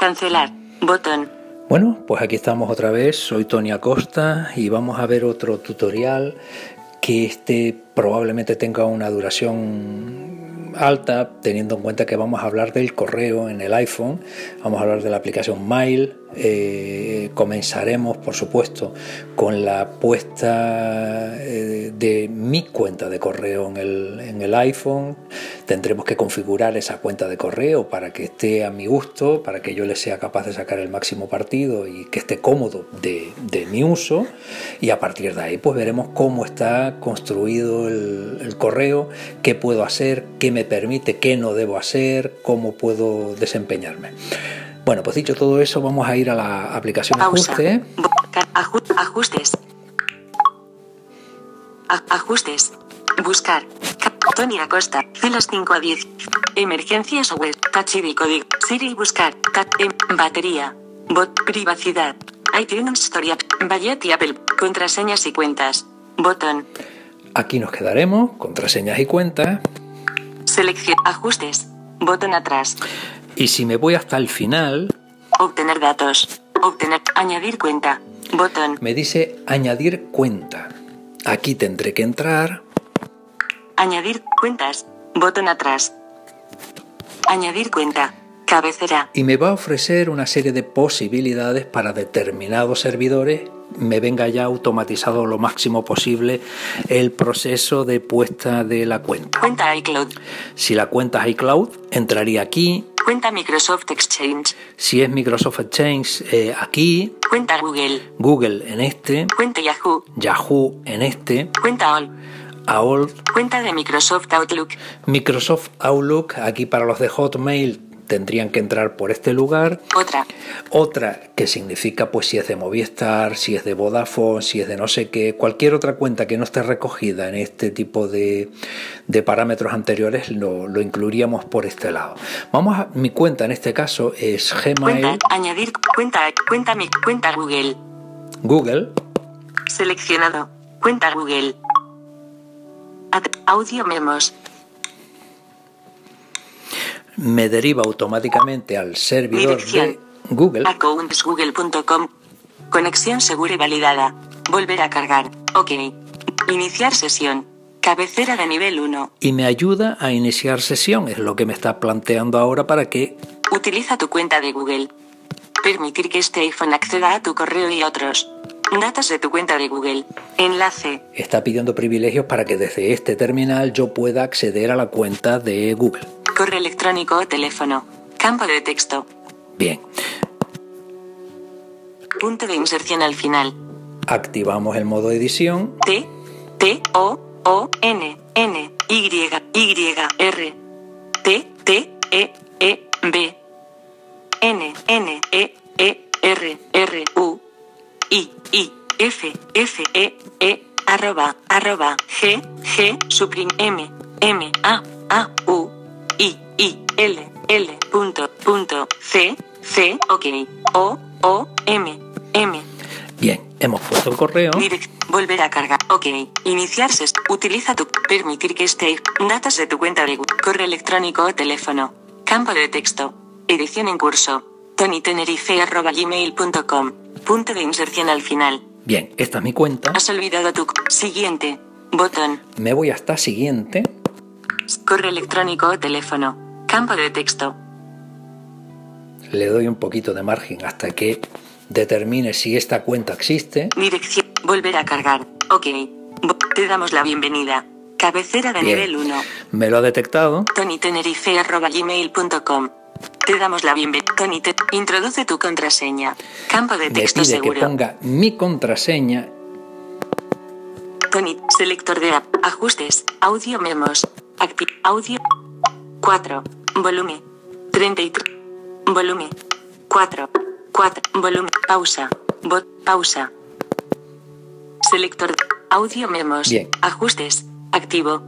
Cancelar. Botón. Bueno, pues aquí estamos otra vez. Soy Tony Acosta y vamos a ver otro tutorial que este probablemente tenga una duración alta, teniendo en cuenta que vamos a hablar del correo en el iPhone, vamos a hablar de la aplicación Mail, eh, comenzaremos por supuesto con la puesta eh, de mi cuenta de correo en el, iPhone, tendremos que configurar esa cuenta de correo para que esté a mi gusto, para que yo le sea capaz de sacar el máximo partido y que esté cómodo de, mi uso y a partir de ahí pues veremos cómo está construido el correo, qué puedo hacer, qué me permite, qué no debo hacer, cómo puedo desempeñarme. Bueno, pues dicho todo eso, vamos a ir a la aplicación Pausa. ajuste. Aju- ajustes. Ajustes. Buscar. Ca- Tony Acosta. Celas 5 a 10. Emergencias o web. ID código. Siri buscar. Em- batería. Bot. Privacidad. iTunes Story. Ballet y Apple. Contraseñas y cuentas. Botón. Aquí nos quedaremos, contraseñas y cuentas. Selección. Ajustes. Botón atrás. Y si me voy hasta el final, Obtener datos. Obtener. Añadir cuenta. Botón. me dice añadir cuenta. Aquí tendré que entrar. Añadir cuentas. Botón atrás. Añadir cuenta. Cabecera. y me va a ofrecer una serie de posibilidades para determinados servidores me venga ya automatizado lo máximo posible el proceso de puesta de la cuenta. Cuenta iCloud. Si la cuenta es iCloud, entraría aquí. Cuenta Microsoft Exchange. Si es Microsoft Exchange, eh, aquí. Cuenta Google. Google en este. Cuenta Yahoo. Yahoo en este. Cuenta All. AOL. Cuenta de Microsoft Outlook. Microsoft Outlook, aquí para los de Hotmail tendrían que entrar por este lugar. Otra. Otra que significa pues si es de Movistar, si es de Vodafone, si es de no sé qué, cualquier otra cuenta que no esté recogida en este tipo de, de parámetros anteriores lo, lo, incluiríamos por este lado. Vamos a mi cuenta en este caso es Gmail. Cuenta, añadir cuenta, cuenta mi cuenta Google. Google. Seleccionado. Cuenta Google. At, audio memos. Me deriva automáticamente al servidor Dirección. de Google. Accountsgoogle.com. Conexión segura y validada. Volver a cargar. Ok. Iniciar sesión. Cabecera de nivel 1. Y me ayuda a iniciar sesión, es lo que me está planteando ahora para que Utiliza tu cuenta de Google. Permitir que este iPhone acceda a tu correo y otros. Datos de tu cuenta de Google. Enlace. está pidiendo privilegios para que desde este terminal yo pueda acceder a la cuenta de Google. Correo electrónico o teléfono. Campo de texto. Bien, Punto de inserción al final. activamos el modo edición. T. T. O. O. N. N. Y. Y. R. T. T. E. E. B. N. N. E. E. R. R. U. I. I. F. F. E. E. Arroba. Arroba. G. G. Suprim. M. M. A. A. U. I. I. L. L. Punto. Punto. C. C. Ok. O. O. M. M. Bien, hemos puesto el correo. Direct. Volver a cargar. Ok. Iniciar ses. Utiliza tu. Permitir que esté. Datos de tu cuenta de. Correo electrónico o teléfono. Campo de texto. Edición en curso. tonytenerife.gmail.com. Punto de inserción al final. Bien, esta es mi cuenta. Has olvidado tu. Siguiente. Botón. Me voy hasta siguiente. Correo electrónico o teléfono. Campo de texto. Le doy un poquito de margen hasta que determine si esta cuenta existe. Dirección. Volver a cargar. Ok. Te damos la bienvenida. Cabecera de Bien. nivel 1. Me lo ha detectado. tonytenerife.gmail.com. Te damos la bienvenida. Introduce tu contraseña. Campo de Me texto pide que seguro. ponga mi contraseña. Tony, selector de app. Ajustes. Audio memos. Acti audio. 4. Volumen. 33. Volumen. 4. 4. Volumen. Pausa. Bot. Pausa. Selector. Audio memos. Bien. Ajustes. Activo.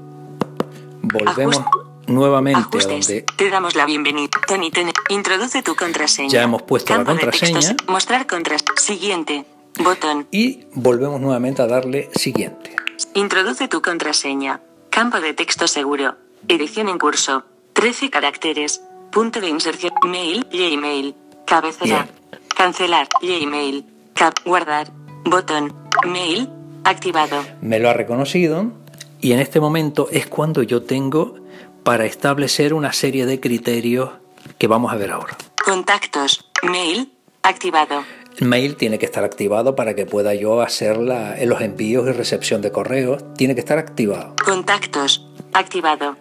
Volvemos. Nuevamente Ajustes. donde Te damos la bienvenida. Tony, ten- introduce tu contraseña. Ya hemos puesto la de contraseña. textos. Mostrar contraseña. Siguiente. Botón. y volvemos nuevamente a darle siguiente. Introduce tu contraseña. Campo de texto seguro. Edición en curso. 13 caracteres. Punto de inserción. Mail. Gmail. cabecera, cancelar, Gmail, cap, guardar, botón, mail, activado. Me lo ha reconocido y en este momento es cuando yo tengo para establecer una serie de criterios que vamos a ver ahora. Contactos, mail, activado. El mail tiene que estar activado para que pueda yo hacer la- los envíos y recepción de correos. Tiene que estar activado. Contactos, activado.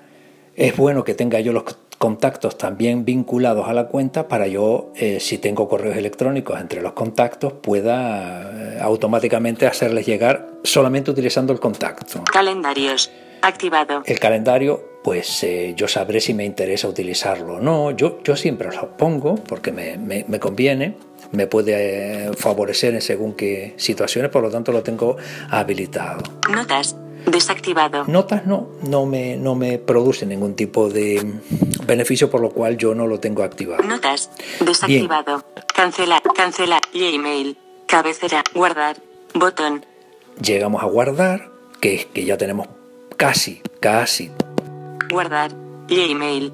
Es bueno que tenga yo los contactos también vinculados a la cuenta para yo, eh, si tengo correos electrónicos entre los contactos, pueda eh, automáticamente hacerles llegar solamente utilizando el contacto. Calendarios, activado. El calendario, pues eh, yo sabré si me interesa utilizarlo o no. Yo, yo siempre lo pongo porque me, me- me conviene, me puede eh, favorecer en según qué situaciones, por lo tanto lo tengo habilitado. Notas, desactivado. Notas no, no me, no me produce ningún tipo de beneficio, por lo cual yo no lo tengo activado. Notas, desactivado. Cancelar, cancelar, Gmail, cabecera, guardar, botón, Llegamos a guardar, que es que ya tenemos casi, casi guardar, Gmail,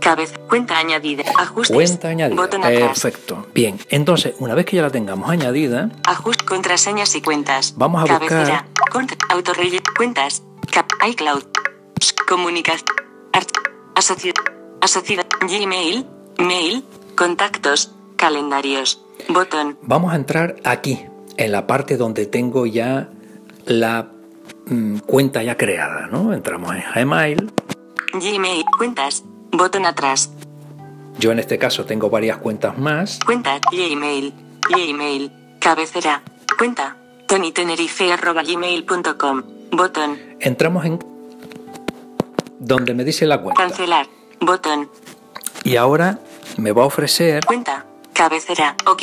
cabeza, cuenta añadida, ajustes, cuenta añadida. botón Perfecto. Bien, entonces una vez que ya la tengamos añadida, ajuste, contraseñas y cuentas, Vamos a cabecera, cont, autorrelle, cuentas, cap, iCloud, comunicas, art, asociación, asociación, Gmail, mail, contactos, calendarios, botón, Vamos a entrar aquí, en la parte donde tengo ya la mm, cuenta ya creada, ¿no? Entramos en Gmail. Gmail, cuentas, botón atrás, Yo en este caso tengo varias cuentas más. Cuenta, Gmail, Gmail, cabecera, cuenta, tonytenerife.gmail.com, botón, Entramos en donde me dice la cuenta. cancelar, botón, Y ahora me va a ofrecer cuenta, cabecera, ok,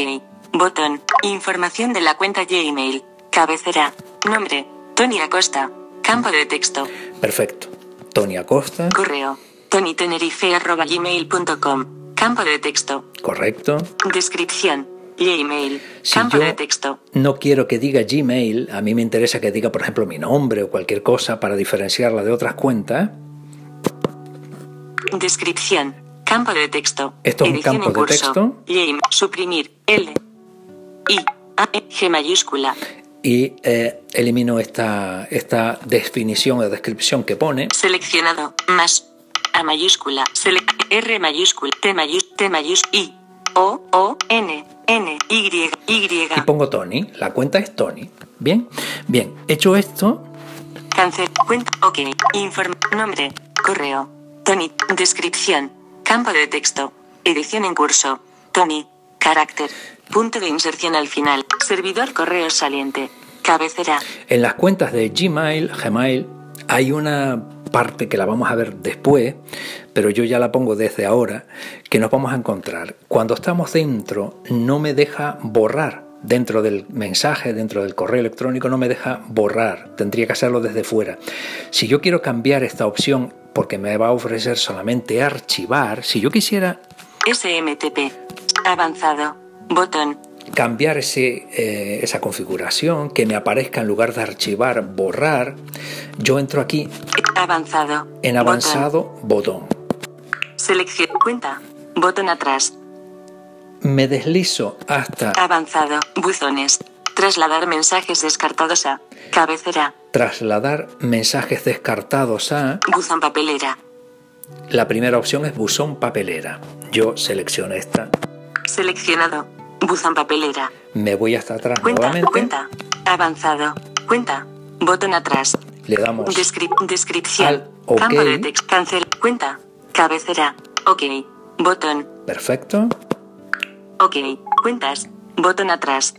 botón, información de la cuenta Gmail, cabecera, nombre, Tony Acosta, campo de texto, perfecto. Tony Acosta, correo, tonytenerife.gmail.com, campo de texto, correcto. descripción, Gmail, Si campo yo de texto, no quiero que diga Gmail, a mí me interesa que diga, por ejemplo, mi nombre o cualquier cosa para diferenciarla de otras cuentas. Descripción. Campo de texto. Esto es un campo de curso. texto. Suprimir. L. I. A. E, G mayúscula. Y eh, elimino esta, esta definición o descripción que pone. Seleccionado. Más. A mayúscula. Sele R mayúscula. T mayúscula. T mayúscula. I. O. O. N. N. Y. Y. Y pongo Tony. La cuenta es Tony. Bien, bien. Hecho esto, Cancel. Cuenta. Ok. Informe. Nombre. Correo. Tony. Descripción. Campo de texto. Edición en curso. Tony. Carácter. Punto de inserción al final. Servidor correo saliente. Cabecera. en las cuentas de Gmail, Gmail, hay una parte que la vamos a ver después, pero yo ya la pongo desde ahora, que nos vamos a encontrar. Cuando estamos dentro, no me deja borrar. Dentro del mensaje, dentro del correo electrónico, no me deja borrar. Tendría que hacerlo desde fuera. Si yo quiero cambiar esta opción, porque me va a ofrecer solamente archivar, si yo quisiera SMTP. Avanzado. Botón. Cambiar ese, eh, esa configuración, que me aparezca en lugar de archivar, borrar, yo entro aquí Avanzado. en avanzado, botón. Selección. Cuenta. Botón atrás. Me deslizo hasta Avanzado. Buzones. Trasladar mensajes descartados a. Cabecera. trasladar mensajes descartados a... Buzón papelera. La primera opción es buzón papelera. Yo selecciono esta, Seleccionado. Buzón papelera. me voy hasta atrás Cuenta. nuevamente, Cuenta. Avanzado. Cuenta. Botón atrás. le damos Descrip- descripción. Al. Campo de texto. Cancel. Cuenta. Cabecera. Ok. Botón. perfecto. Ok. Cuentas. Botón atrás.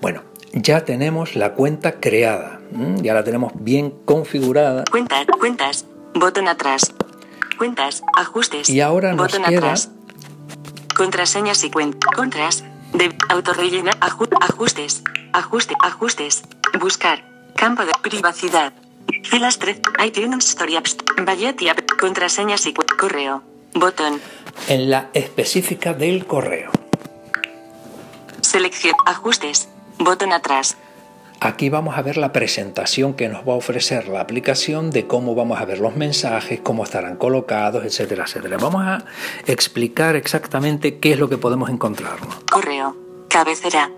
Bueno, ya tenemos la cuenta creada, ya la tenemos bien configurada Cuentas. Cuentas. Botón atrás. Cuentas. Ajustes. y ahora nos Botón queda atrás. Contraseñas y cuentas. Contras. De autorrellena. aju- ajustes. Ajuste. Ajustes. Buscar. Campo de privacidad. Filas 3. iTunes Story Apps. Variety App. Contraseñas y correo. Botón. en la específica del correo. Selección. Ajustes. Botón atrás. Aquí vamos a ver la presentación que nos va a ofrecer la aplicación de cómo vamos a ver los mensajes, cómo estarán colocados, etcétera, etcétera. Vamos a explicar exactamente qué es lo que podemos encontrarnos. Correo. Cabecera.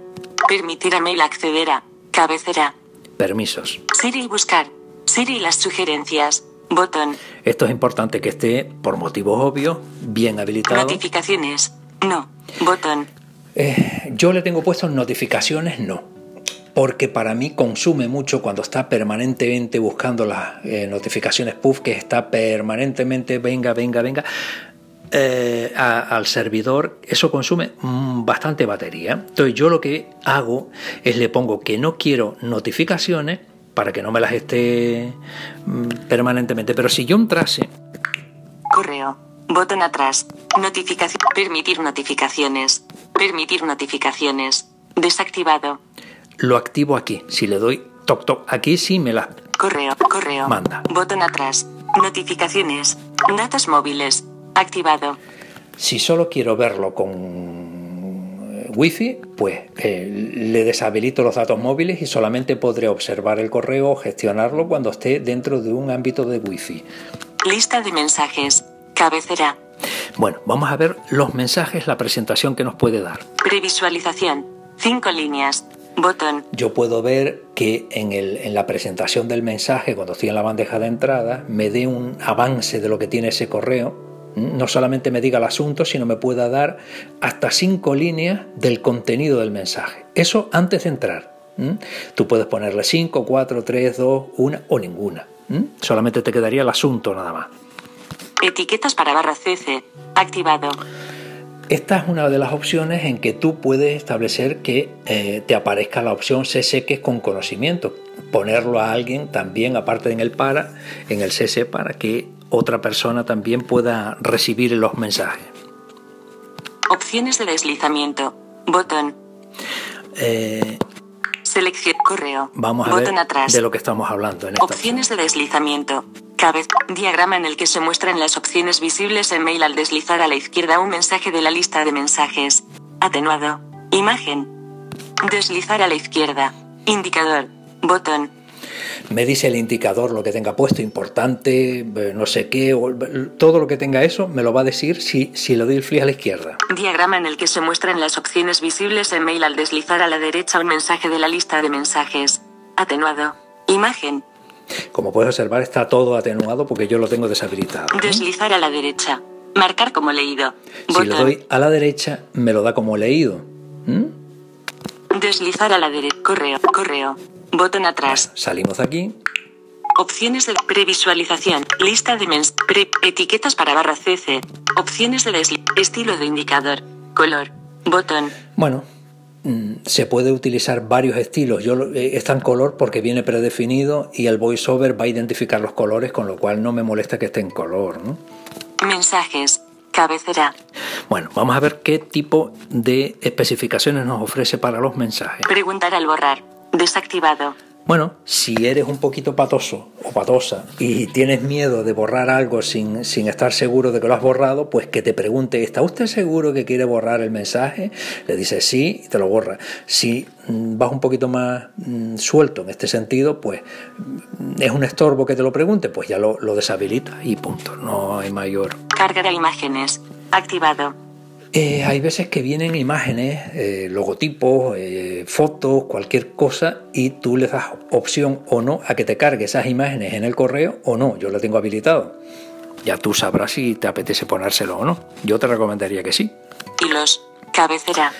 Permitir a mail acceder a. Cabecera. Permisos. Siri buscar. Siri las sugerencias. Botón. Esto es importante que esté, por motivos obvios, bien habilitado. Notificaciones. No. Botón. Eh, yo le tengo puesto notificaciones, no porque para mí consume mucho cuando está permanentemente buscando las eh, notificaciones puff, que está permanentemente venga, venga, venga. Eh, al servidor, eso consume mm, bastante batería. Entonces yo lo que hago es le pongo que no quiero notificaciones para que no me las esté mm, permanentemente. Pero si yo entrase... Correo. Botón atrás. Notificación. Permitir notificaciones. Permitir notificaciones. Desactivado lo activo aquí. Si le doy toc toc aquí sí me la correo correo manda. Botón atrás. Notificaciones. Datos móviles. Activado. Si solo quiero verlo con eh, wifi, pues eh, le deshabilito los datos móviles y solamente podré observar el correo o gestionarlo cuando esté dentro de un ámbito de wifi. Lista de mensajes. Cabecera. Bueno, vamos a ver los mensajes, la presentación que nos puede dar. Previsualización. Cinco líneas. Botón. Yo puedo ver que en, el, en, la presentación del mensaje, cuando estoy en la bandeja de entrada, me dé un avance de lo que tiene ese correo. No solamente me diga el asunto, sino me pueda dar hasta cinco líneas del contenido del mensaje. Eso antes de entrar. Tú puedes ponerle 5, 4, 3, 2, 1 o ninguna. Solamente te quedaría el asunto nada más. Etiquetas para barra CC. Activado. Esta es una de las opciones en que tú puedes establecer que eh, te aparezca la opción CC que es con conocimiento. Ponerlo a alguien también, aparte en el para, en el CC para que otra persona también pueda recibir los mensajes. Opciones de deslizamiento. Botón. Eh, Selección correo. Vamos a Botón ver atrás. de lo que estamos hablando. En esta Opciones de deslizamiento. Cabez. Diagrama en el que se muestran las opciones visibles en mail al deslizar a la izquierda un mensaje de la lista de mensajes. Atenuado. Imagen. Deslizar a la izquierda. Indicador. Botón. Me dice el indicador lo que tenga puesto, importante, eh, no sé qué, todo lo que tenga eso me lo va a decir si, si le doy el flick a la izquierda. Diagrama en el que se muestran las opciones visibles en mail al deslizar a la derecha un mensaje de la lista de mensajes. Atenuado. Imagen. Como puedes observar, está todo atenuado porque yo lo tengo deshabilitado. Deslizar a la derecha. Marcar como leído. Si le doy a la derecha, me lo da como leído. ¿Mm? Deslizar a la derecha. Correo. Correo. Botón atrás. Salimos aquí. Opciones de previsualización. Lista de mens. Pre etiquetas para barra CC. Opciones de desli estilo de indicador. Color. Botón. Bueno, se puede utilizar varios estilos. Yo eh, está en color porque viene predefinido y el voiceover va a identificar los colores, con lo cual no me molesta que esté en color. ¿no? Mensajes. Cabecera. Bueno, vamos a ver qué tipo de especificaciones nos ofrece para los mensajes. Preguntar al borrar. Desactivado. Bueno, si eres un poquito patoso o patosa y tienes miedo de borrar algo sin, sin, estar seguro de que lo has borrado, pues que te pregunte, ¿está usted seguro que quiere borrar el mensaje? Le dices sí y te lo borra. Si mm, vas un poquito más mm, suelto en este sentido, pues mm, es un estorbo que te lo pregunte, pues ya lo, lo deshabilita y punto, no hay mayor. Carga de imágenes. Activado. Eh, hay veces que vienen imágenes, eh, logotipos, eh, fotos, cualquier cosa y tú le das opción o no a que te cargue esas imágenes en el correo o no. Yo lo tengo habilitado. Ya tú sabrás si te apetece ponérselo o no. Yo te recomendaría que sí. Hilos. Cabecera.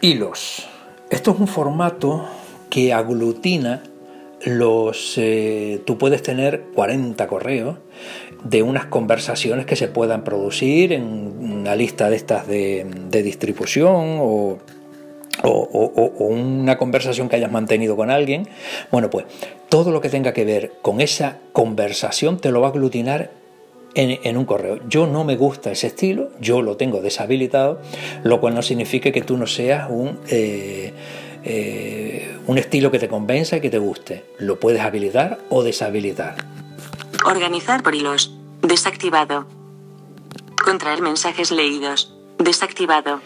Hilos. Esto es un formato que aglutina los... tú puedes tener 40 correos de unas conversaciones que se puedan producir en una lista de estas de, distribución o, una conversación que hayas mantenido con alguien. Bueno, pues todo lo que tenga que ver con esa conversación te lo va a aglutinar en, un correo. Yo no me gusta ese estilo, yo lo tengo deshabilitado, lo cual no significa que tú no seas un... Eh, eh, un estilo que te convenza y que te guste. Lo puedes habilitar o deshabilitar. Organizar por hilos. Desactivado. Contraer mensajes leídos. Desactivado.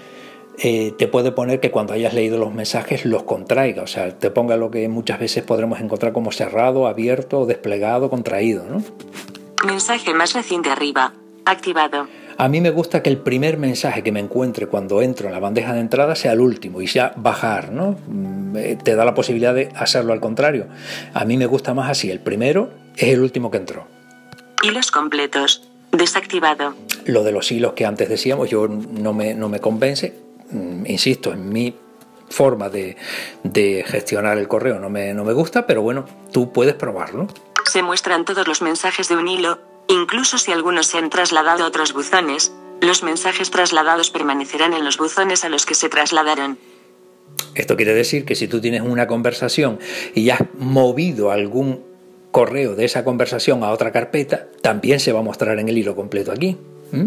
eh, te puede poner que cuando hayas leído los mensajes los contraiga, o sea, te ponga lo que muchas veces podremos encontrar como cerrado, abierto, desplegado, contraído. ¿no? Mensaje más reciente arriba. Activado. A mí me gusta que el primer mensaje que me encuentre cuando entro en la bandeja de entrada sea el último y ya bajar, ¿no? Mm, eh, te da la posibilidad de hacerlo al contrario. A mí me gusta más así, el primero es el último que entró. Hilos completos. Desactivado. Lo de los hilos que antes decíamos, yo no me, no me convence, mm, insisto, en mi forma de, de gestionar el correo no me, no me gusta, pero bueno, tú puedes probarlo. Se muestran todos los mensajes de un hilo, incluso si algunos se han trasladado a otros buzones, los mensajes trasladados permanecerán en los buzones a los que se trasladaron. Esto quiere decir que si tú tienes una conversación y has movido algún correo de esa conversación a otra carpeta, también se va a mostrar en el hilo completo aquí. ¿Mm?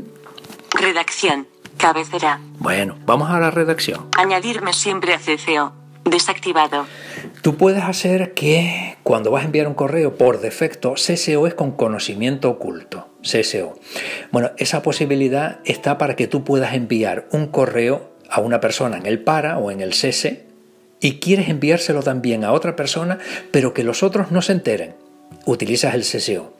Redacción. Cabecera. Bueno, vamos a la redacción. Añadirme siempre a CCO. Desactivado. Tú puedes hacer que cuando vas a enviar un correo por defecto, CSO es con conocimiento oculto. CSO. Bueno, esa posibilidad está para que tú puedas enviar un correo a una persona en el para o en el CC y quieres enviárselo también a otra persona, pero que los otros no se enteren. Utilizas el CSO.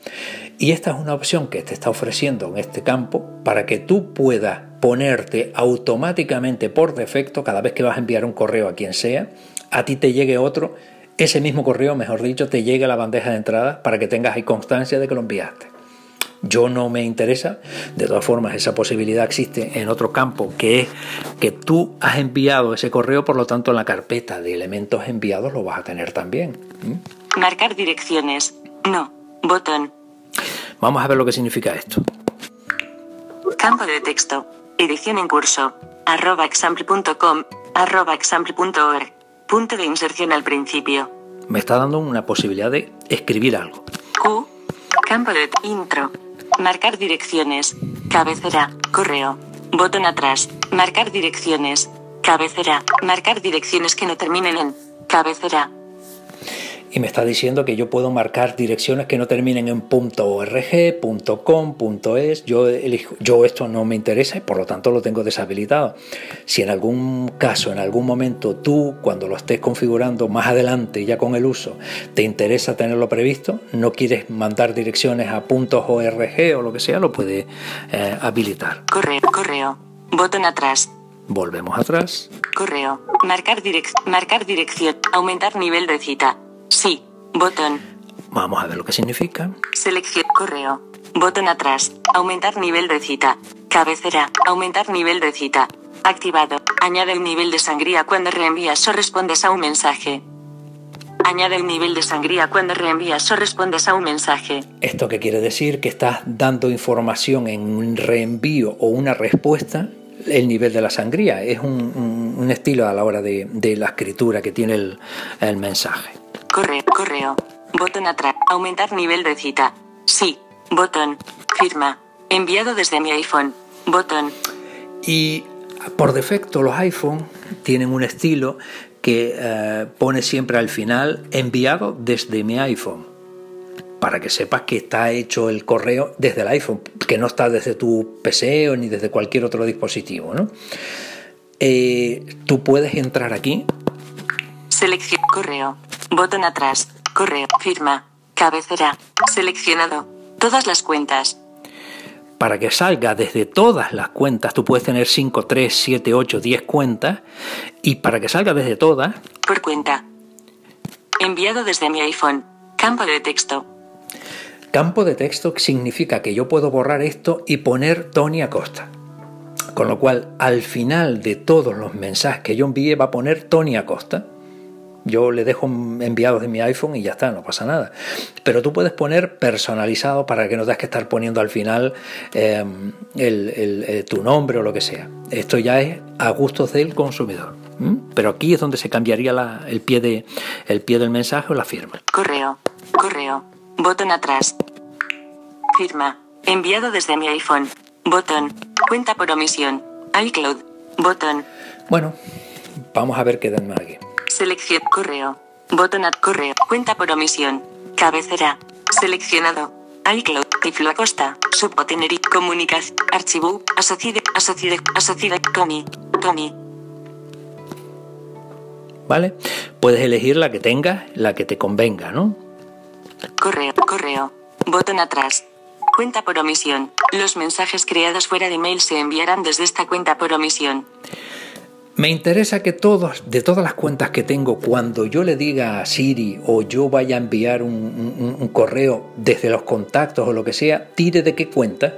Y esta es una opción que te está ofreciendo en este campo para que tú puedas ponerte automáticamente por defecto cada vez que vas a enviar un correo a quien sea, a ti te llegue otro, ese mismo correo, mejor dicho, te llegue a la bandeja de entrada para que tengas ahí constancia de que lo enviaste. Yo no me interesa, de todas formas esa posibilidad existe en otro campo, que es que tú has enviado ese correo, por lo tanto en la carpeta de elementos enviados lo vas a tener también. Marcar direcciones. No. Botón. Vamos a ver lo que significa esto. Campo de texto. Edición en curso. Arroba example.com. Arroba example.org. Punto de inserción al principio. Me está dando una posibilidad de escribir algo. Q. Campo de intro. Marcar direcciones. Cabecera. Correo. Botón atrás. Marcar direcciones. Cabecera. Marcar direcciones que no terminen en. Cabecera. Y me está diciendo que yo puedo marcar direcciones que no terminen en .org, .com, .es. Yo, elijo, yo esto no me interesa y por lo tanto lo tengo deshabilitado. Si en algún caso, en algún momento tú, cuando lo estés configurando más adelante ya con el uso, te interesa tenerlo previsto, no quieres mandar direcciones a .org o lo que sea, lo puedes eh, habilitar. Correo, correo. Botón atrás. Volvemos atrás. Correo. Marcar, direc marcar dirección. Aumentar nivel de cita. Sí. Botón. Vamos a ver lo que significa. Selección. Correo. Botón atrás. Aumentar nivel de cita. Cabecera. Aumentar nivel de cita. Activado. Añade el nivel de sangría cuando reenvías o respondes a un mensaje. Añade el nivel de sangría cuando reenvías o respondes a un mensaje. ¿Esto qué quiere decir? Que estás dando información en un reenvío o una respuesta el nivel de la sangría. Es un, un, un estilo a la hora de, de, la escritura que tiene el, el mensaje. Correo, correo. Botón atrás. Aumentar nivel de cita. Sí. Botón. Firma. Enviado desde mi iPhone. Botón. Y por defecto los iPhone tienen un estilo que eh, pone siempre al final enviado desde mi iPhone para que sepas que está hecho el correo desde el iPhone, que no está desde tu PC o ni desde cualquier otro dispositivo. ¿no? Eh, tú puedes entrar aquí. Selección correo. Botón atrás. Correo. Firma. Cabecera. Seleccionado. Todas las cuentas. Para que salga desde todas las cuentas, tú puedes tener 5, 3, 7, 8, 10 cuentas. Y para que salga desde todas. Por cuenta. Enviado desde mi iPhone. Campo de texto. Campo de texto significa que yo puedo borrar esto y poner Tony Acosta. Con lo cual, al final de todos los mensajes que yo envíe, va a poner Tony Acosta. Yo le dejo enviados de mi iPhone y ya está, no pasa nada. Pero tú puedes poner personalizado para que no tengas que estar poniendo al final eh, el, el, el, tu nombre o lo que sea. Esto ya es a gustos del consumidor. ¿Mm? Pero aquí es donde se cambiaría la, el, pie de, el pie del mensaje o la firma. Correo, correo, botón atrás. Firma, enviado desde mi iPhone. Botón, cuenta por omisión. iCloud, botón. Bueno, vamos a ver qué dan aquí. Selección correo. Botón ad correo. Cuenta por omisión. Cabecera. Seleccionado. iCloud. Tiflo Acosta. Subbotenerí. Comunicación. Archivo. Asociade. Asociade. Asociade. Tommy. Tommy. ¿vale? Puedes elegir la que tengas, la que te convenga, ¿no? Correo, correo. Botón atrás. Cuenta por omisión. Los mensajes creados fuera de mail se enviarán desde esta cuenta por omisión. Me interesa que todos, de todas las cuentas que tengo, cuando yo le diga a Siri o yo vaya a enviar un, un- un correo desde los contactos o lo que sea, tire de qué cuenta.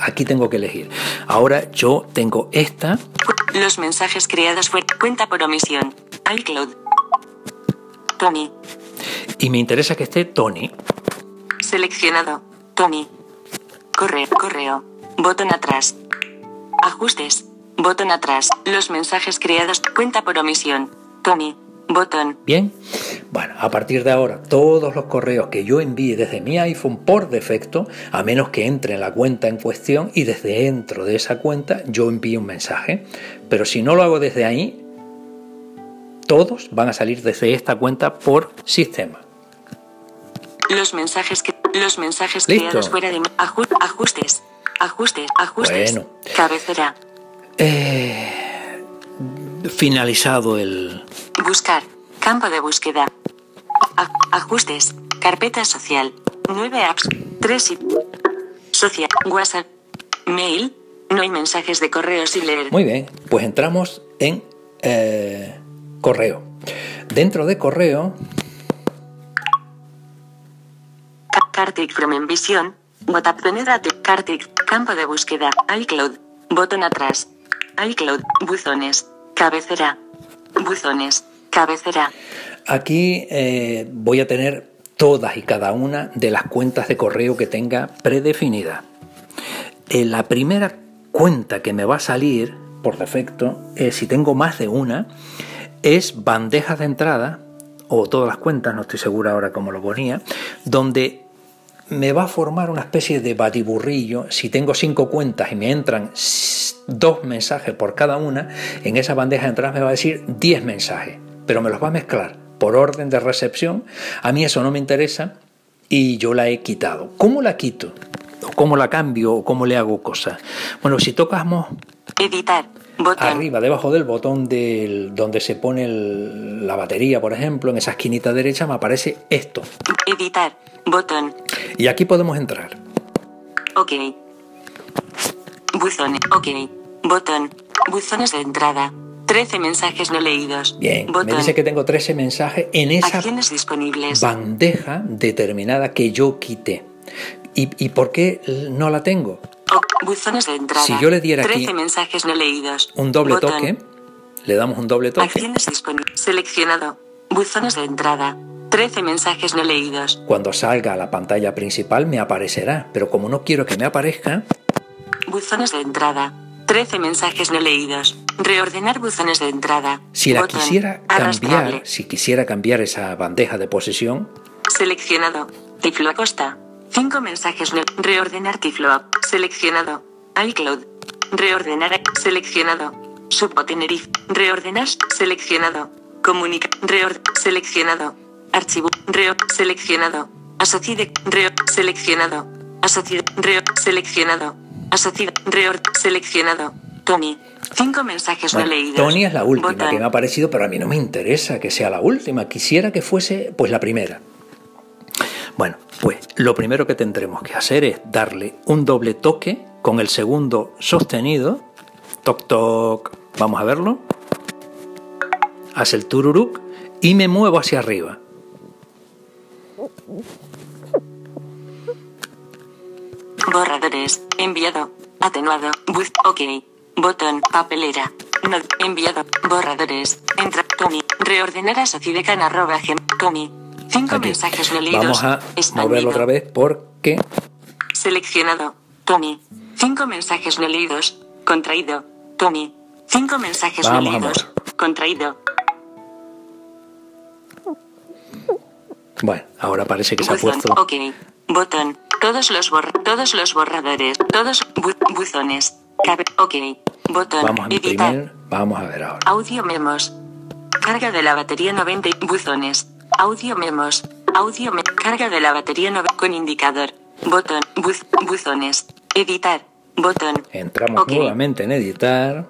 Aquí tengo que elegir. Ahora yo tengo esta. Los mensajes creados fuera cuenta por omisión. iCloud. Tony. Y me interesa que esté Tony. Seleccionado. Tony. Correo, correo. Botón atrás. Ajustes. Botón atrás. Los mensajes creados. Cuenta por omisión. Tony. Botón. Bien. Bueno, a partir de ahora, todos los correos que yo envíe desde mi iPhone por defecto, a menos que entre en la cuenta en cuestión y desde dentro de esa cuenta yo envíe un mensaje. Pero si no lo hago desde ahí, todos van a salir desde esta cuenta por sistema. Los mensajes que los mensajes Listo. creados fuera de aju- ajustes. Ajustes. Ajustes. Bueno. Cabecera. Eh, finalizado el... Buscar. Campo de búsqueda. A- ajustes. Carpeta social. 9 apps. 3 y... Social. WhatsApp. Mail. No hay mensajes de correo sin leer. Muy bien, pues entramos en eh, correo. Dentro de correo, Kartik from Envision. Venerate. Kartik. Campo de búsqueda. iCloud. Botón atrás. iCloud. Buzones. Cabecera. Buzones. Cabecera. aquí eh, voy a tener todas y cada una de las cuentas de correo que tenga predefinidas. Eh, la primera cuenta que me va a salir por defecto, eh, si tengo más de una, es bandejas de entrada, o todas las cuentas, no estoy segura ahora cómo lo ponía, donde me va a formar una especie de batiburrillo. Si tengo cinco cuentas y me entran dos mensajes por cada una, en esa bandeja de entrada me va a decir 10 mensajes, pero me los va a mezclar por orden de recepción. A mí eso no me interesa y yo la he quitado. ¿Cómo la quito? ¿O cómo la cambio? ¿O cómo le hago cosas? Bueno, si tocamos Editar. Botón. arriba, debajo del botón del, donde se pone el- la batería, por ejemplo, en esa esquinita derecha me aparece esto. Editar. Botón. Y aquí podemos entrar. Ok. Buzones. Ok. Botón. Buzones de entrada. 13 mensajes no leídos. Bien, Botón. me dice que tengo 13 mensajes en esa disponibles. bandeja determinada que yo quité. ¿Y, y por qué no la tengo? Buzones de entrada. Si yo le diera aquí 13 mensajes no leídos. Un doble Botón. toque, le damos un doble toque. Acciones disponibles. Seleccionado. Buzones de entrada. 13 mensajes no leídos. Cuando salga a la pantalla principal me aparecerá, pero como no quiero que me aparezca, Buzones de entrada. 13 mensajes no leídos. Reordenar buzones de entrada. si la Botón. quisiera cambiar, si quisiera cambiar esa bandeja de posición, Seleccionado. Tiflo Acosta. 5 mensajes. Reordenar Tiflo. Seleccionado. iCloud. Reordenar. Seleccionado. Supo Tenerife. Reordenar. Seleccionado. Comunica. Reord. Seleccionado. Archivo. Reo. Seleccionado. Asociade. Reo. Seleccionado. Asociade. Reo. Seleccionado. Asociade. Reord. Seleccionado. Tony. 5 mensajes Bueno, no leídos. Tony es la última que me ha aparecido, pero a mí no me interesa que sea la última. Quisiera que fuese pues la primera. Bueno, pues lo primero que tendremos que hacer es darle un doble toque con el segundo sostenido. Toc toc. Vamos a verlo. Hace el tururuk y me muevo hacia arriba. Borradores. Enviado. Atenuado. Buz. Ok. Botón. Papelera. No. Enviado. Borradores. Entra. Tommy. Reordenar a socidecan arroba gem. Tommy. Cinco Aquí. mensajes no leídos. Vamos a Expandido. moverlo otra vez porque Seleccionado. Tommy. Cinco mensajes no leídos. Contraído. Tommy. Cinco mensajes Vamos no leídos. Contraído. bueno, ahora parece que se ha puesto. Ok. Botón. Todos los borra todos los borradores. Todos bu- buzones. Cabe. Ok. Botón. Vamos a imprimir. Vamos a ver ahora. Audio memos. Carga de la batería 90 y- buzones. Audio memos. Audio me carga de la batería 90 con indicador. Botón. Buz buzones. Editar. Botón. Entramos Ok. nuevamente en editar.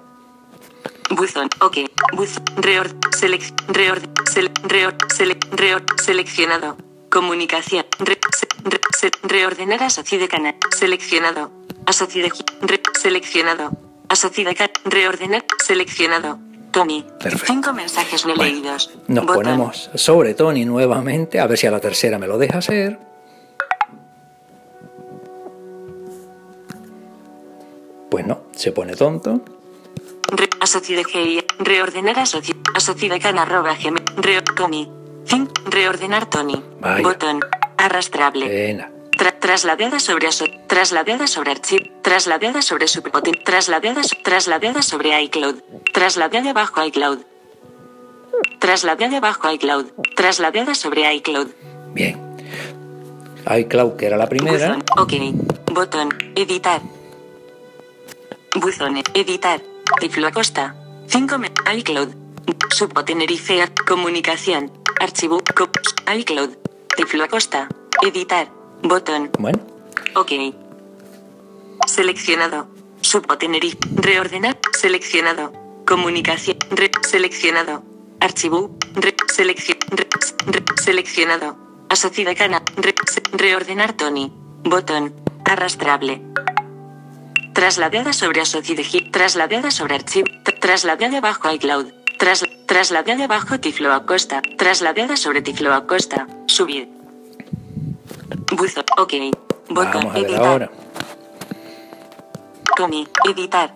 Buzón. Ok. Buzón. Reord. Selec. Reord. Sele, reord. Sele, reord. Seleccionado. Comunicación. Re, re, se, reordenar asociado canal. Seleccionado. Asociado. Re, seleccionado. Asociado. Reordenar. Seleccionado. Tony. Perfecto. Cinco mensajes no Bueno, leídos. Nos Botón. ponemos sobre Tony nuevamente, a ver si a la tercera me lo deja hacer. Pues no, se pone tonto. Re, GI. Reordenar can arroba gmail. Tony. Reordenar Tony. Vaya. Botón. Arrastrable. Tra- trasladada sobre aso trasladada sobre archivo, trasladada sobre superpoten, trasladada, trasladada sobre iCloud, trasladada bajo iCloud, trasladada bajo iCloud, trasladada sobre iCloud, Bien. iCloud, que era la primera. buzón, ok, botón, editar, buzón, editar, Tiflo Acosta, 5 me, iCloud, Supo Tenerife, comunicación, archivo, iCloud, Tiflo Acosta, editar, botón, Bueno, Ok. Seleccionado. Supo Tenerife. Reordenar. Seleccionado. Comunicación. Re- seleccionado. Archivo. Re- selección. re- re- seleccionado. Asociada cana. Re- reordenar Tony. Botón. Arrastrable. Trasladada sobre asociada Gi- Trasladada sobre archivo. Tra- Trasladada bajo iCloud. Tras, trasladada bajo Tiflo Acosta. Trasladada sobre Tiflo Acosta. Subir. Buzo. Ok. Botón. vamos a ver ahora. Tommy, editar.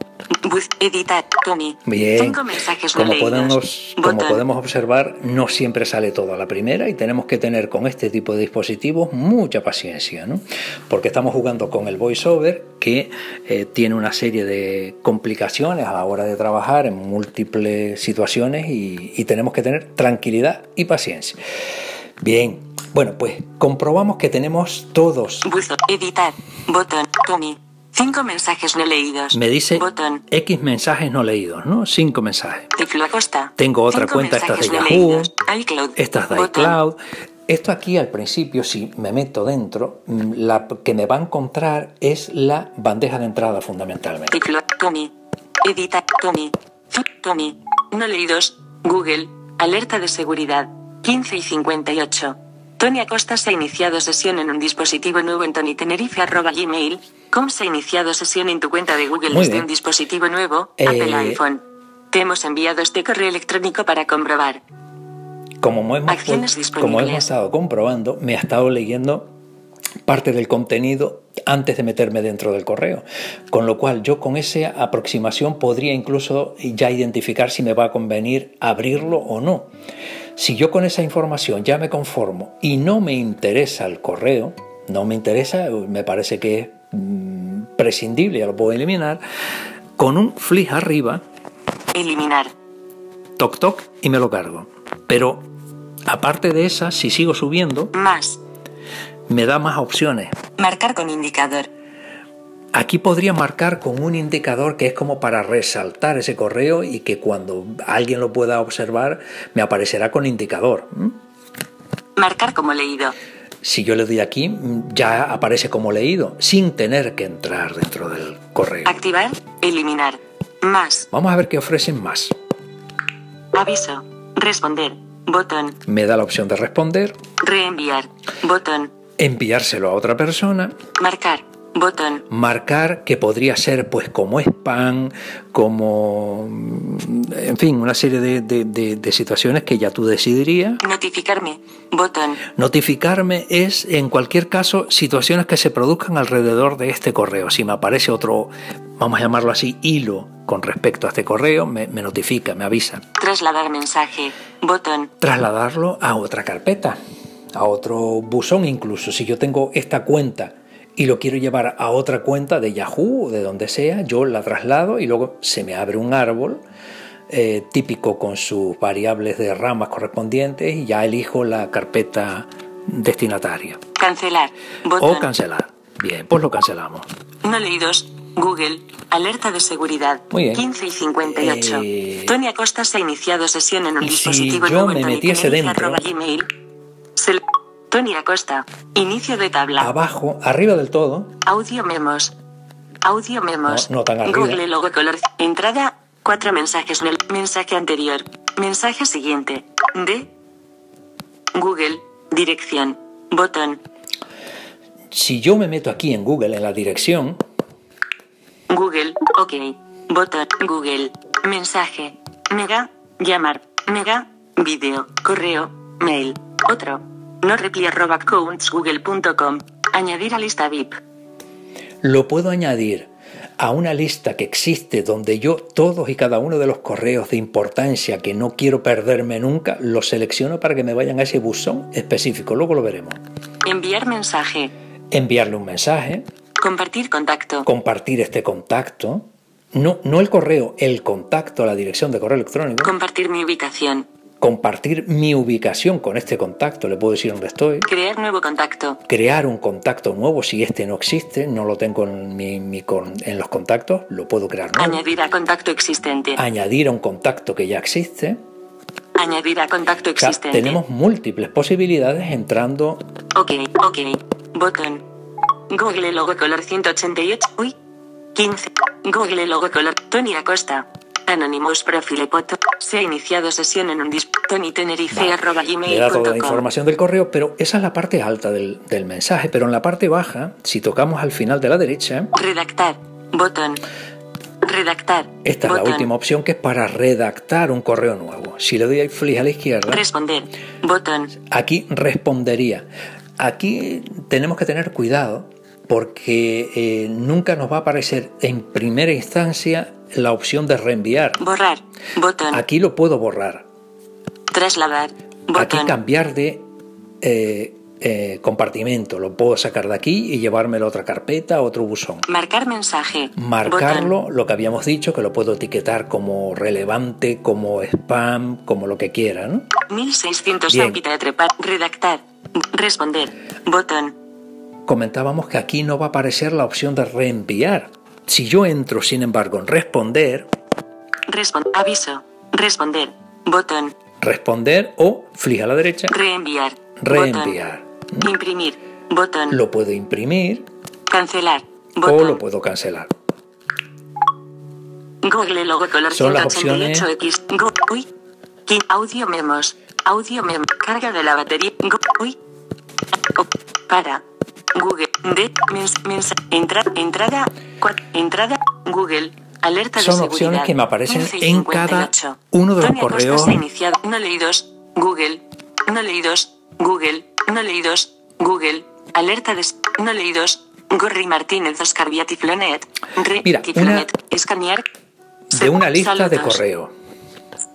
Buz, editar. Tommy. Bien. Cinco mensajes no Como leídos. podemos, como podemos observar, no siempre sale todo a la primera y tenemos que tener con este tipo de dispositivos mucha paciencia, ¿no? Porque estamos jugando con el voiceover que eh, tiene una serie de complicaciones a la hora de trabajar en múltiples situaciones y, y tenemos que tener tranquilidad y paciencia. Bien, bueno, pues comprobamos que tenemos todos. Buzo, editar. Botón. Tommy. Cinco mensajes no leídos. Me dice Botón. X mensajes no leídos, ¿no? Cinco mensajes. Tiflo Acosta. Tengo otra Cinco cuenta, esta es de Yahoo, no leídos. iCloud. esta es de Botón. iCloud. Esto aquí al principio, si me meto dentro, mm, la que me va a encontrar es la bandeja de entrada fundamentalmente. Tiflo. Tommy. Fi- Tommy. No leídos. Google. Alerta de seguridad. 15 y 58. Tony Acosta se ha iniciado sesión en un dispositivo nuevo en Tony Tenerife arroba gmail. Com se ha iniciado sesión en tu cuenta de Google Muy desde bien. un dispositivo nuevo, Eh, Apple iPhone. Te hemos enviado este correo electrónico para comprobar. Como hemos, como hemos estado comprobando, me ha estado leyendo parte del contenido antes de meterme dentro del correo. Con lo cual yo con esa aproximación podría incluso ya identificar si me va a convenir abrirlo o no. Si yo con esa información ya me conformo y no me interesa el correo, no me interesa, me parece que es mm, prescindible, ya lo puedo eliminar, con un flick arriba Eliminar. toc toc y me lo cargo. Pero aparte de esa, si sigo subiendo, Más. me da más opciones. Marcar con indicador. Aquí podría marcar con un indicador que es como para resaltar ese correo y que cuando alguien lo pueda observar me aparecerá con indicador. Marcar como leído. Si yo le doy aquí, ya aparece como leído, sin tener que entrar dentro del correo. Activar. Eliminar. Más. Vamos a ver qué ofrecen más. Aviso. Responder. Botón. Me da la opción de responder, Reenviar. Botón. enviárselo a otra persona, Marcar. Botón. marcar que podría ser pues como spam, como mm, en fin, una serie de, de- de- de situaciones que ya tú decidirías. Notificarme. Botón. Notificarme es en cualquier caso situaciones que se produzcan alrededor de este correo. Si me aparece otro, vamos a llamarlo así, hilo con respecto a este correo, me, me notifica, me avisa. Trasladar mensaje. Botón. Trasladarlo a otra carpeta, a otro buzón incluso. Si yo tengo esta cuenta y lo quiero llevar a otra cuenta de Yahoo o de donde sea, yo la traslado y luego se me abre un árbol eh, típico con sus variables de ramas correspondientes y ya elijo la carpeta destinataria. Cancelar. Botón. O cancelar. Bien, pues lo cancelamos. No leídos. Google. Alerta de seguridad. Muy bien. 15 y 58. Eh, Tony Acosta se ha iniciado sesión en un y si dispositivo yo me metiese dentro- gmail. Tony Acosta. Inicio de tabla. Abajo, arriba del todo, Audio memos. Audio memos. No, no tan arriba. Google logo color. Entrada. Cuatro mensajes en el mensaje anterior. Mensaje siguiente. De Google. Dirección. Botón. Si yo me meto aquí en Google, en la dirección, Google. Ok. Botón. Google. Mensaje. Mega. Llamar. Mega. Video. Correo. Mail. Otro. No reply arroba accountsgoogle.com. Añadir a lista VIP. lo puedo añadir a una lista que existe donde yo todos y cada uno de los correos de importancia que no quiero perderme nunca, los selecciono para que me vayan a ese buzón específico. Luego lo veremos. Enviar mensaje. Enviarle un mensaje, Compartir contacto. compartir este contacto, no, no el correo, el contacto, la dirección de correo electrónico, Compartir mi ubicación. Compartir mi ubicación con este contacto, le puedo decir dónde estoy, Crear nuevo contacto. crear un contacto nuevo si este no existe, no lo tengo en, mi- mi con- en los contactos, lo puedo crear nuevo. Añadir a contacto existente. Añadir a un contacto que ya existe. Añadir a contacto O sea, existente. tenemos múltiples posibilidades entrando. Ok, ok. Botón. Google logo color 188. Uy. 15. Google logo color. Tony Acosta. Anonymous profile foto. Se ha iniciado sesión en un dis. Tony Tenerife Vale, da toda la información del correo, pero esa es la parte alta del, del mensaje. Pero en la parte baja, si tocamos al final de la derecha, Redactar. Botón. Redactar. esta es la última opción que es para redactar un correo nuevo. Si le doy al flick a la izquierda, Responder. Botón. aquí respondería. Aquí tenemos que tener cuidado porque eh, nunca nos va a aparecer en primera instancia la opción de reenviar. Borrar. Botón. Aquí lo puedo borrar. Trasladar. Aquí Botón. cambiar de eh, eh, compartimento. Lo puedo sacar de aquí y llevármelo a otra carpeta, a otro buzón. Marcar mensaje. Marcarlo, lo que habíamos dicho, que lo puedo etiquetar como relevante, como spam, como lo que quiera. ¿no? Botón. 1600 Bien. ámpita de trepar. Redactar. Responder. Botón. Comentábamos que aquí no va a aparecer la opción de reenviar. Si yo entro, sin embargo, en responder, Respon aviso. Responder. Botón. responder o flick a la derecha, Reenviar. reenviar. Botón. Imprimir. Botón. Lo puedo imprimir Cancelar. o lo puedo cancelar. Google logo color Son las 188X. Go uy. Ki- Audio memos. Audio memo. Carga de la batería. Uy. Para. Google. De. Mens, mensa- entra, entrada. cua- entrada. Google. Alerta de Son seguridad. opciones que me aparecen 11 y en cada 58. uno de los Tony correos. iniciado. No leídos. Google. No leídos. Google. No leídos. Google. Alerta de... No leídos. Gorri Martínez Oscar Vía Tiflonet. Re, Mira, Tiflonet. Escanear. De una lista de correo.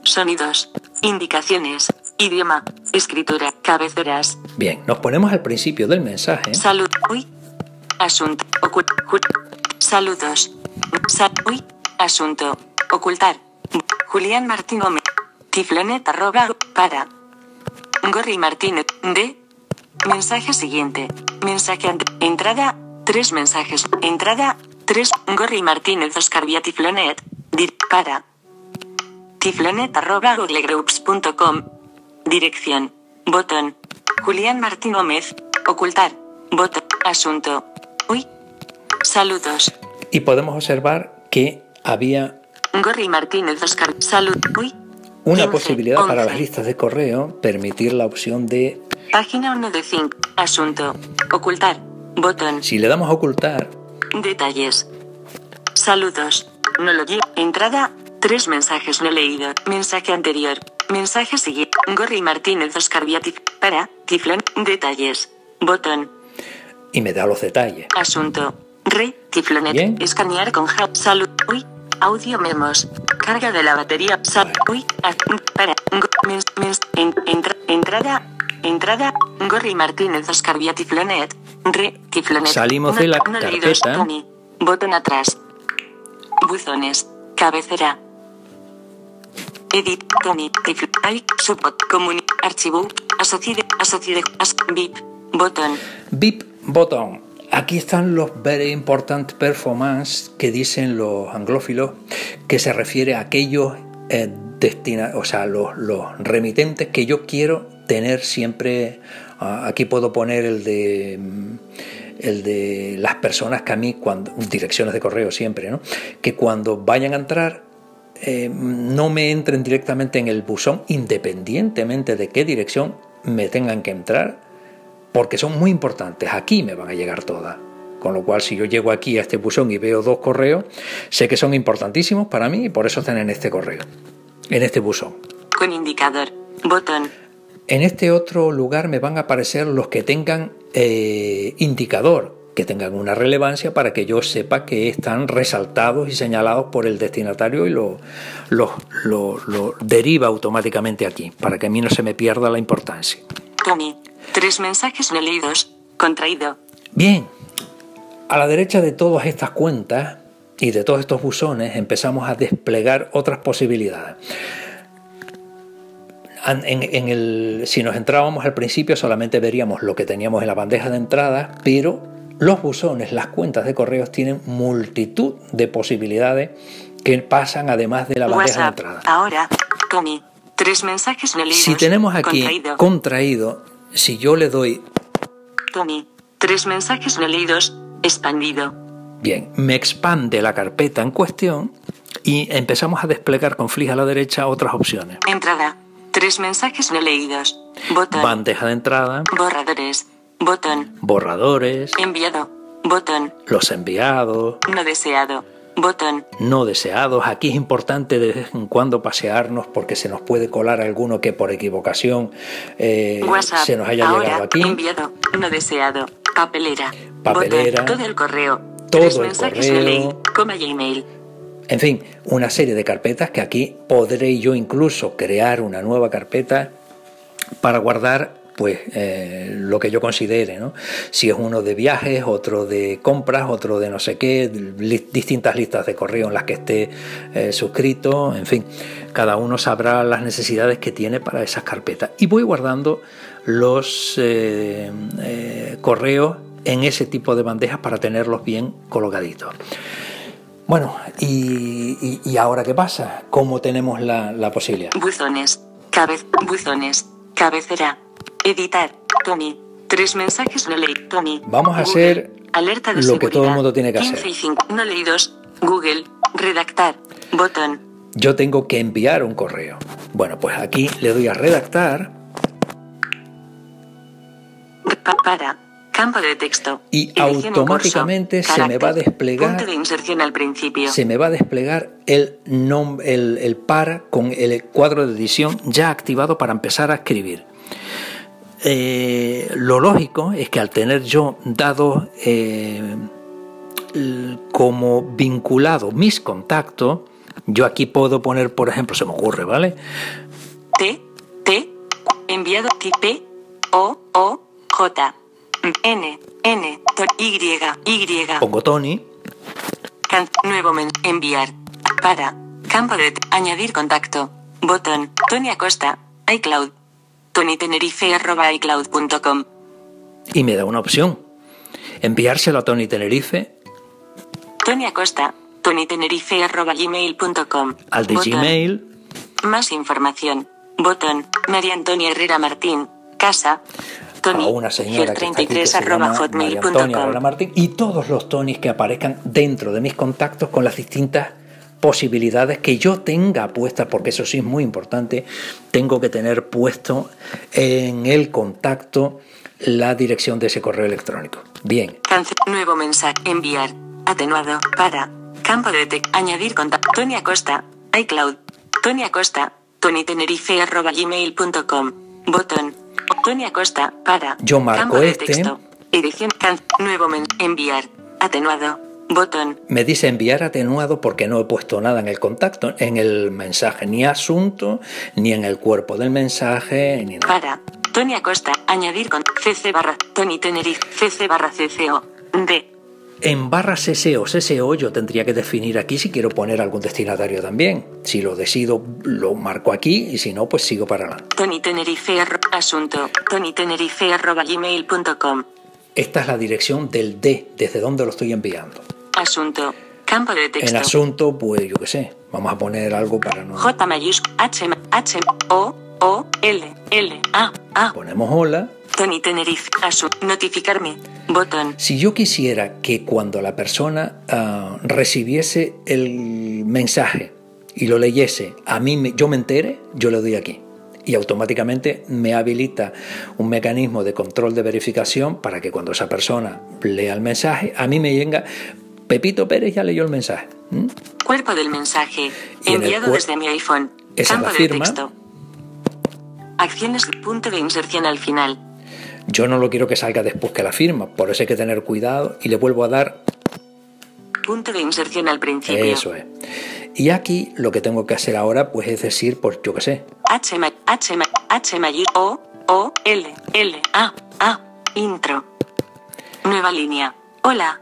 Sonidos. Indicaciones. Idioma. Escritura. Cabeceras. Bien, nos ponemos al principio del mensaje. Salud. Uy. Asunto. Saludos. Sa- uy. Asunto. Ocultar. Julián Martín Gómez. Tiflonet arroba. Para. Gorri Martínez. De. Mensaje siguiente. Mensaje ante. Entrada. Tres mensajes. Entrada. Tres. Gorri Martínez Oscar Vía Tiflonet. Dir. Para. Tiflonet arroba. Dirección. Botón. Julián Martín Gómez. Ocultar. Botón. Asunto. Uy. Saludos. Y podemos observar que había Gorri Martínez Oscar. Salud. Uy. una 15, posibilidad para 11. las listas de correo, permitir la opción de, Página 1 de 5. Asunto. Ocultar. Botón. si le damos a ocultar, Detalles. Saludos. No lo. Entrada. Tres mensajes no leído. Mensaje anterior. Mensaje siguiente. Gorri Martínez Oscar Vía Tif- Para. Tiflón. Detalles. Botón. y me da los detalles. Asunto. Re. Tiflonet. Bien. Escanear con ja. Salud. Uy. Audio memos. Carga de la batería. Sal. Uy. Para. Mens. Mens. en- entra- entrada. Entrada. Gorri Martínez Oscar Vía Tiflonet. Re. Tiflonet. Salimos de la leídos, carpeta. Botón atrás. Buzones. Cabecera. Edit. Tifl. Ay. Support. Comuni. Archivo. Asociade. Asociade. As. VIP. Botón. VIP botón. Aquí están los very important performance que dicen los anglófilos, que se refiere a aquellos eh, destina, o sea, los, los remitentes que yo quiero tener siempre. ah, aquí puedo poner el de mm, el de las personas que a mí cuando direcciones de correo siempre, ¿no? Que cuando vayan a entrar eh, no me entren directamente en el buzón, independientemente de qué dirección me tengan que entrar, porque son muy importantes. Aquí me van a llegar todas. Con lo cual, si yo llego aquí a este buzón y veo dos correos, sé que son importantísimos para mí y por eso están en este correo, en este buzón. Con indicador. Botón. En este otro lugar me van a aparecer los que tengan eh, indicador, que tengan una relevancia para que yo sepa que están resaltados y señalados por el destinatario y lo, lo, lo, lo deriva automáticamente aquí, para que a mí no se me pierda la importancia. Tommy. Tres mensajes no leídos. Contraído. Bien, a la derecha de todas estas cuentas y de todos estos buzones empezamos a desplegar otras posibilidades. En el, si nos entrábamos al principio solamente veríamos lo que teníamos en la bandeja de entrada, pero los buzones, las cuentas de correos tienen multitud de posibilidades que pasan además de la bandeja de entrada. Ahora. Tommy. Tres mensajes no leídos. Si tenemos aquí Contraído. contraído, si yo le doy Tommy. Tres mensajes no leídos. Expandido. Bien, me expande la carpeta en cuestión y empezamos a desplegar con flick a la derecha otras opciones. Entrada. Tres mensajes no leídos. Botón. Bandeja de entrada, Borradores. Botón. borradores, Enviado. Botón. los enviados, No deseado. Botón. no deseados. Aquí es importante de vez en cuando pasearnos porque se nos puede colar alguno que por equivocación eh, se nos haya Ahora. llegado aquí. Enviado. No deseado. Papelera. Papelera. Botón. Todo el correo. Todo Tres el mensajes correo. leí. Coma y email. En fin, una serie de carpetas que aquí podré yo incluso crear una nueva carpeta para guardar pues eh, lo que yo considere, ¿no? Si es uno de viajes, otro de compras, otro de no sé qué, distintas listas de correo en las que esté eh, suscrito, en fin, cada uno sabrá las necesidades que tiene para esas carpetas. Y voy guardando los eh, correos en ese tipo de bandejas para tenerlos bien colocaditos. Bueno, y, ahora qué pasa? ¿Cómo tenemos la, posibilidad? Buzones. Cabez. Buzones. Cabecera. Editar. Tommy. Tres mensajes no leí. Tommy. Vamos a Google. hacer Alerta de lo que todo el mundo tiene que 15 hacer. y 5 no leídos. Google. Redactar. Botón. Yo tengo que enviar un correo. Bueno, pues aquí le doy a redactar Pa- para. Campo de texto. Y automáticamente curso. se me va a desplegar- Punto de inserción al principio. se me va a desplegar el, nom- el, el para con el cuadro de edición ya activado para empezar a escribir. Eh, lo lógico es que al tener yo dado eh, como vinculado mis contactos, yo aquí puedo poner, por ejemplo, se me ocurre, ¿vale? T, T, enviado T, P, O, O, J, N, N, Y, Y, Pongo Tony, can- nuevo men, enviar, para, campo de, añadir contacto, botón, Tony Acosta, iCloud, tonytenerife arroba iCloud.com, y me da una opción. Enviárselo a Tony Tenerife, Tony Acosta, tonytenerife arroba gmail.com, al de botón, Gmail, más información, botón, María Antonia Herrera Martín, casa, Tony, a una señora que está aquí que 33 se arroba llama María Antonia hotmail.com. Herrera Martín. Y todos los Tonys que aparezcan dentro de mis contactos con las distintas posibilidades que yo tenga puestas, porque eso sí es muy importante, tengo que tener puesto en el contacto la dirección de ese correo electrónico. Bien, Cance- nuevo mensaje. Enviar. Atenuado. Para. Campo de texto. Añadir contacto. Tony Acosta. iCloud. Tony Acosta. tonytenerife arroba gmail.com. Botón. Tony Acosta. Para. Yo marco Campo de este. texto. Edición. Can- nuevo mensaje. Enviar. Atenuado. Botón. me dice enviar atenuado porque no he puesto nada en el contacto, en el mensaje, ni asunto, ni en el cuerpo del mensaje, ni nada. Para. Tony Acosta. Añadir con cc barra. Tony Tenerife. cc barra cco. D. En barra CC o CCO yo tendría que definir aquí si quiero poner algún destinatario también. Si lo decido, lo marco aquí y si no, pues sigo para adelante. Tony Tenerife Asunto. tonytenerife arroba gmail.com. Esta es la dirección del D, desde donde lo estoy enviando. Asunto. Campo de texto. En asunto, pues yo qué sé, vamos a poner algo para no... J mayúscula H H O O L L A A Ponemos hola. Tony Tenerife Asu notificarme botón Si yo quisiera que cuando la persona ah, recibiese el mensaje y lo leyese, a mí me- yo me entere, yo le doy aquí. Y automáticamente me habilita un mecanismo de control de verificación para que cuando esa persona lea el mensaje, a mí me venga, Pepito Pérez ya leyó el mensaje. Cuerpo del mensaje. Y Enviado desde mi iPhone. Esa es Campo la de firma. texto. Acciones. Punto de inserción al final. Yo no lo quiero que salga después que la firma, por eso hay que tener cuidado y le vuelvo a dar Punto de inserción al principio. eso es. Y aquí lo que tengo que hacer ahora, pues es decir, pues yo qué sé, H, H, H O, O, L, L, A, A, intro. Nueva línea. Hola.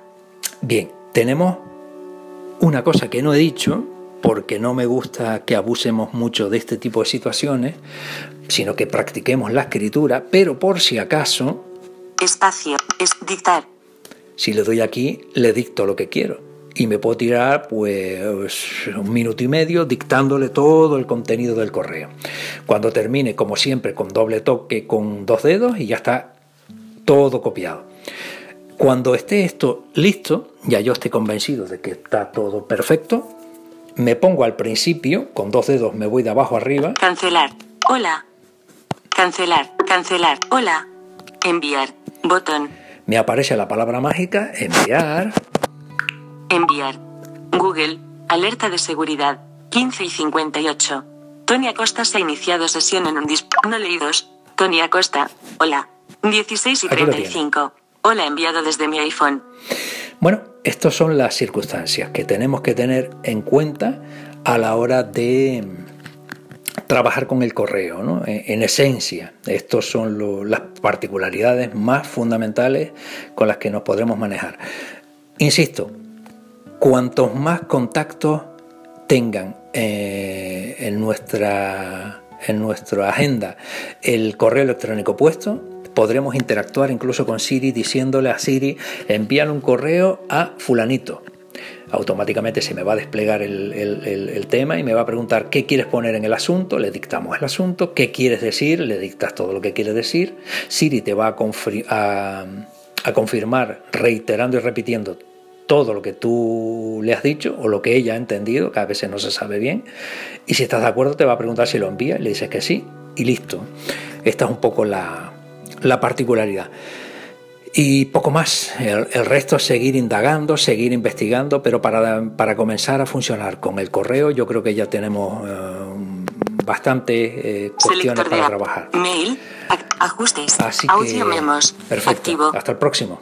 Bien, tenemos una cosa que no he dicho, porque no me gusta que abusemos mucho de este tipo de situaciones, sino que practiquemos la escritura, pero por si acaso, Espacio. Es dictar. si le doy aquí, le dicto lo que quiero. Y me puedo tirar pues un minuto y medio dictándole todo el contenido del correo. Cuando termine, como siempre, con doble toque con dos dedos y ya está todo copiado. Cuando esté esto listo, ya yo esté convencido de que está todo perfecto, me pongo al principio, con dos dedos me voy de abajo arriba, Cancelar. Hola. Cancelar. Cancelar. Hola. Enviar. Botón. me aparece la palabra mágica, enviar, Enviar. Google. Alerta de seguridad. 15 y 58. Tony Acosta se ha iniciado sesión en un disp... No leídos. Tony Acosta. Hola. 16 y Aquí lo 35. Hola enviado desde mi iPhone. Bueno, estas son las circunstancias que tenemos que tener en cuenta a la hora de mm, trabajar con el correo. ¿no? En, en esencia, estas son las particularidades más fundamentales con las que nos podremos manejar. Insisto, cuantos más contactos tengan eh, en, nuestra, en nuestra agenda el correo electrónico puesto, podremos interactuar incluso con Siri diciéndole a Siri, envíale un correo a fulanito. Automáticamente se me va a desplegar el, el- tema y me va a preguntar qué quieres poner en el asunto, le dictamos el asunto, qué quieres decir, le dictas todo lo que quieres decir, Siri te va a, a- a confirmar reiterando y repitiendo todo lo que tú le has dicho o lo que ella ha entendido, que a veces no se sabe bien, y si estás de acuerdo te va a preguntar si lo envía y le dices que sí, y listo. Esta es un poco la, la particularidad. Y poco más, el, el resto es seguir indagando, seguir investigando, pero para, para comenzar a funcionar con el correo yo creo que ya tenemos eh, bastantes eh, cuestiones para trabajar. Mail. Ajustes. Así Audio que, memos. perfecto. Activo. Hasta el próximo.